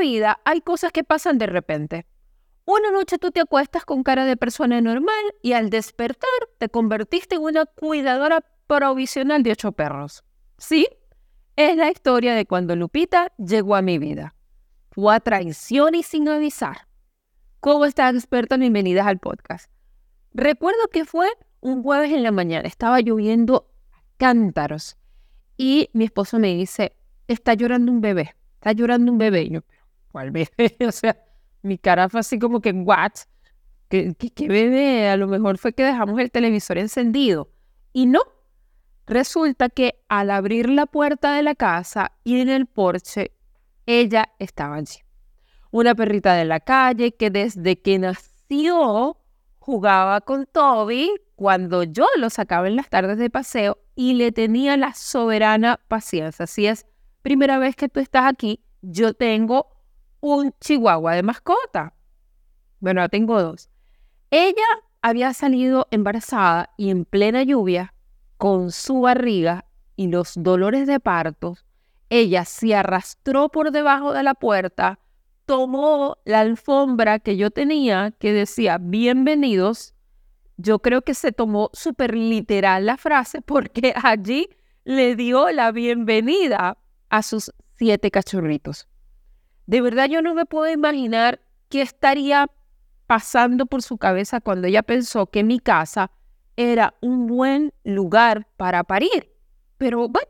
Vida hay cosas que pasan de repente. Una noche tú te acuestas con cara de persona normal y al despertar te convertiste en una cuidadora provisional de ocho perros. Sí, es la historia de cuando Lupita llegó a mi vida. Fue a traición y sin avisar. ¿Cómo estás, experta? Bienvenidas al podcast. Recuerdo que fue un jueves en la mañana, estaba lloviendo cántaros y mi esposo me dice, está llorando un bebé está llorando un bebé. ¿Cuál bebé? o sea, mi cara fue así como que, ¿what? ¿Qué, ¿Qué, bebé? A lo mejor fue que dejamos el televisor encendido. Y no. Resulta que al abrir la puerta de la casa y en el porche, ella estaba allí. Una perrita de la calle que desde que nació jugaba con Toby cuando yo lo sacaba en las tardes de paseo y le tenía la soberana paciencia. Así es, primera vez que tú estás aquí, yo tengo un chihuahua de mascota. Bueno, tengo dos. Ella había salido embarazada y en plena lluvia, con su barriga y los dolores de parto, ella se arrastró por debajo de la puerta, tomó la alfombra que yo tenía que decía bienvenidos. Yo creo que se tomó súper literal la frase porque allí le dio la bienvenida a sus siete cachorritos. De verdad yo no me puedo imaginar qué estaría pasando por su cabeza cuando ella pensó que mi casa era un buen lugar para parir. Pero bueno,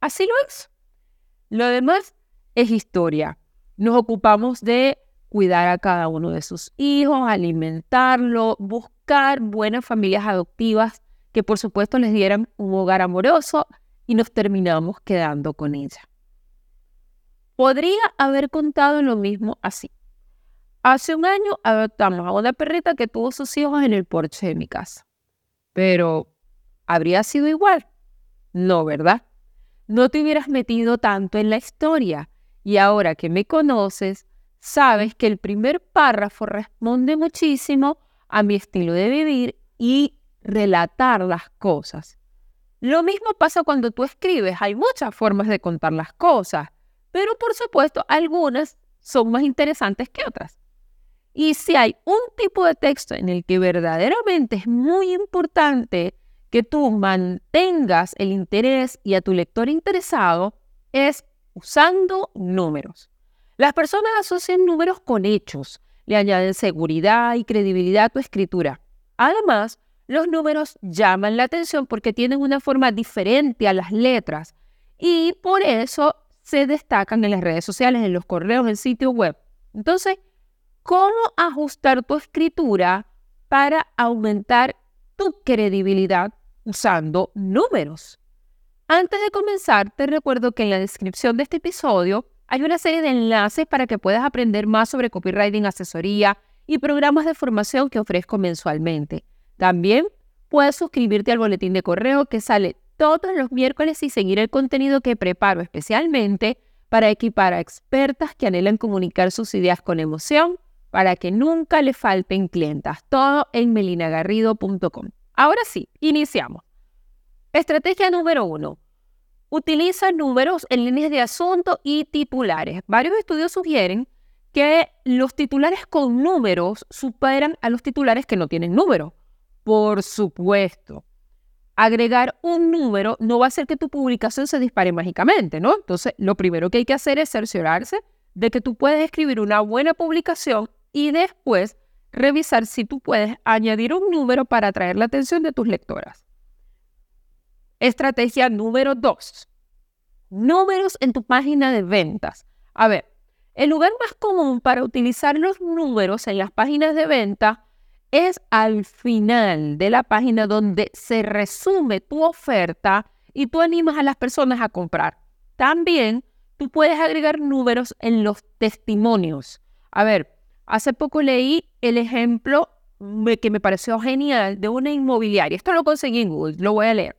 así lo es. Lo demás es historia. Nos ocupamos de cuidar a cada uno de sus hijos, alimentarlo, buscar buenas familias adoptivas que por supuesto les dieran un hogar amoroso y nos terminamos quedando con ella. Podría haber contado lo mismo así. Hace un año adoptamos a una perrita que tuvo sus hijos en el porche de mi casa. Pero, ¿habría sido igual? No, ¿verdad? No te hubieras metido tanto en la historia y ahora que me conoces, sabes que el primer párrafo responde muchísimo a mi estilo de vivir y relatar las cosas. Lo mismo pasa cuando tú escribes, hay muchas formas de contar las cosas pero por supuesto algunas son más interesantes que otras. Y si hay un tipo de texto en el que verdaderamente es muy importante que tú mantengas el interés y a tu lector interesado, es usando números. Las personas asocian números con hechos, le añaden seguridad y credibilidad a tu escritura. Además, los números llaman la atención porque tienen una forma diferente a las letras y por eso se destacan en las redes sociales, en los correos, en sitio web. Entonces, ¿cómo ajustar tu escritura para aumentar tu credibilidad usando números? Antes de comenzar, te recuerdo que en la descripción de este episodio hay una serie de enlaces para que puedas aprender más sobre copywriting, asesoría y programas de formación que ofrezco mensualmente. También puedes suscribirte al boletín de correo que sale todos los miércoles y seguir el contenido que preparo especialmente para equipar a expertas que anhelan comunicar sus ideas con emoción para que nunca le falten clientas. Todo en melinagarrido.com. Ahora sí, iniciamos. Estrategia número uno. Utiliza números en líneas de asunto y titulares. Varios estudios sugieren que los titulares con números superan a los titulares que no tienen número. Por supuesto, agregar un número no va a hacer que tu publicación se dispare mágicamente, ¿no? Entonces, lo primero que hay que hacer es cerciorarse de que tú puedes escribir una buena publicación y después revisar si tú puedes añadir un número para atraer la atención de tus lectoras. Estrategia número dos. Números en tu página de ventas. A ver, el lugar más común para utilizar los números en las páginas de venta es al final de la página donde se resume tu oferta y tú animas a las personas a comprar. También tú puedes agregar números en los testimonios. A ver, Hace poco leí el ejemplo que me pareció genial de una inmobiliaria. Esto lo conseguí en Google, lo voy a leer.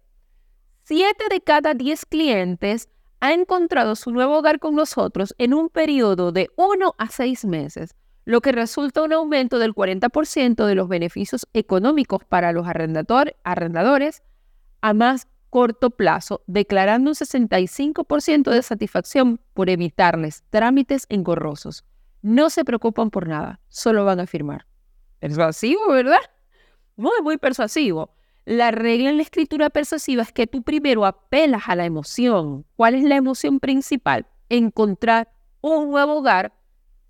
Siete de cada diez clientes ha encontrado su nuevo hogar con nosotros en un periodo de uno a seis meses, lo que resulta un aumento del 40% de los beneficios económicos para los arrendadores a más corto plazo, declarando un 65% de satisfacción por evitarles trámites engorrosos. No se preocupan por nada, solo van a firmar. Persuasivo, ¿verdad? Muy, muy persuasivo. La regla en la escritura persuasiva es que tú primero apelas a la emoción. ¿Cuál es la emoción principal? Encontrar un nuevo hogar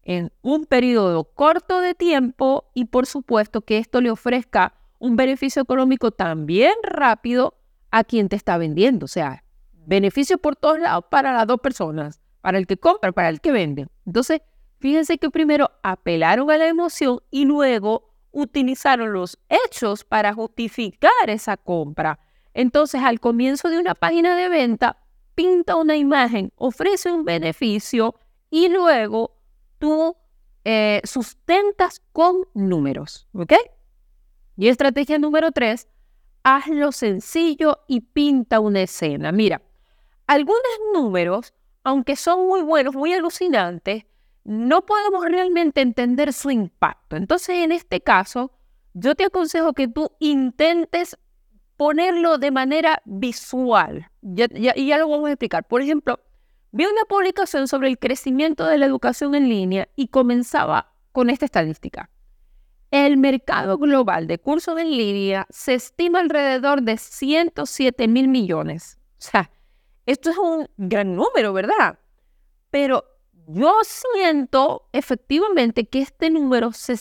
en un periodo corto de tiempo y por supuesto que esto le ofrezca un beneficio económico también rápido a quien te está vendiendo. O sea, beneficio por todos lados para las dos personas, para el que compra, para el que vende. Entonces, Fíjense que primero apelaron a la emoción y luego utilizaron los hechos para justificar esa compra. Entonces, al comienzo de una página de venta, pinta una imagen, ofrece un beneficio y luego tú eh, sustentas con números. ¿Ok? Y estrategia número tres, hazlo sencillo y pinta una escena. Mira, algunos números, aunque son muy buenos, muy alucinantes, no podemos realmente entender su impacto. Entonces, en este caso, yo te aconsejo que tú intentes ponerlo de manera visual. y ya lo vamos a explicar. Por ejemplo, vi una publicación sobre el crecimiento de la educación en línea y comenzaba con esta estadística. El mercado global de cursos en línea se estima alrededor de 107 mil millones. O sea, esto es un gran número, ¿verdad? Pero yo siento efectivamente que este número se,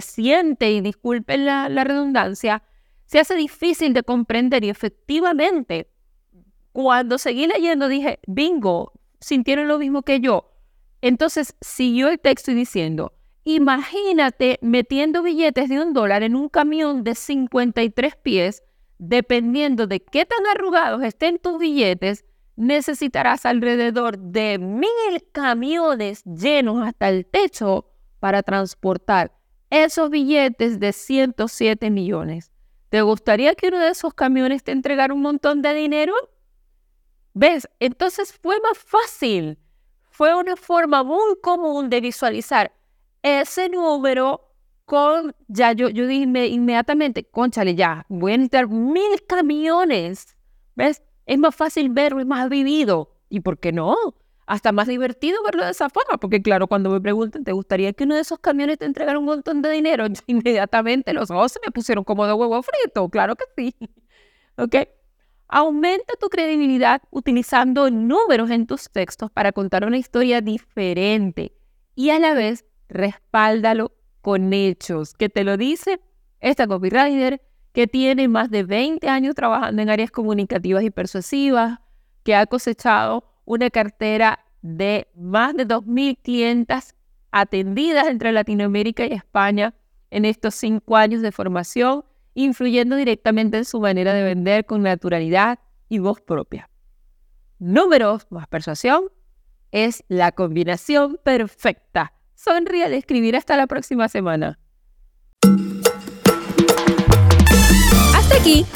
siente, y disculpen la, la redundancia, se hace difícil de comprender y efectivamente, cuando seguí leyendo dije, bingo, sintieron lo mismo que yo. Entonces siguió el texto y diciendo, imagínate metiendo billetes de un dólar en un camión de 53 pies, dependiendo de qué tan arrugados estén tus billetes, necesitarás alrededor de mil camiones llenos hasta el techo para transportar esos billetes de 107 millones. ¿Te gustaría que uno de esos camiones te entregara un montón de dinero? ¿Ves? Entonces fue más fácil. Fue una forma muy común de visualizar ese número con, ya yo, yo dije inmediatamente, conchale, ya, voy a necesitar mil camiones. ¿Ves? Es más fácil verlo, es más vivido. ¿Y por qué no? Hasta más divertido verlo de esa forma, porque claro, cuando me preguntan, ¿te gustaría que uno de esos camiones te entregara un montón de dinero? inmediatamente los ojos se me pusieron como de huevo frito, claro que sí. ¿Ok? Aumenta tu credibilidad utilizando números en tus textos para contar una historia diferente y a la vez respáldalo con hechos, que te lo dice esta copywriter que tiene más de 20 años trabajando en áreas comunicativas y persuasivas, que ha cosechado una cartera de más de 2.000 clientas atendidas entre Latinoamérica y España en estos cinco años de formación, influyendo directamente en su manera de vender con naturalidad y voz propia. Números más persuasión es la combinación perfecta. Sonríe al escribir hasta la próxima semana.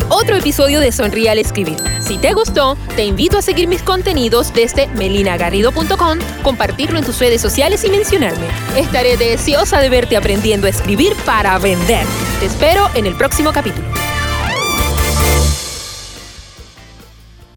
Otro episodio de Sonríe al Escribir. Si te gustó, te invito a seguir mis contenidos desde melinagarrido.com, compartirlo en tus redes sociales y mencionarme. Estaré deseosa de verte aprendiendo a escribir para vender. Te espero en el próximo capítulo.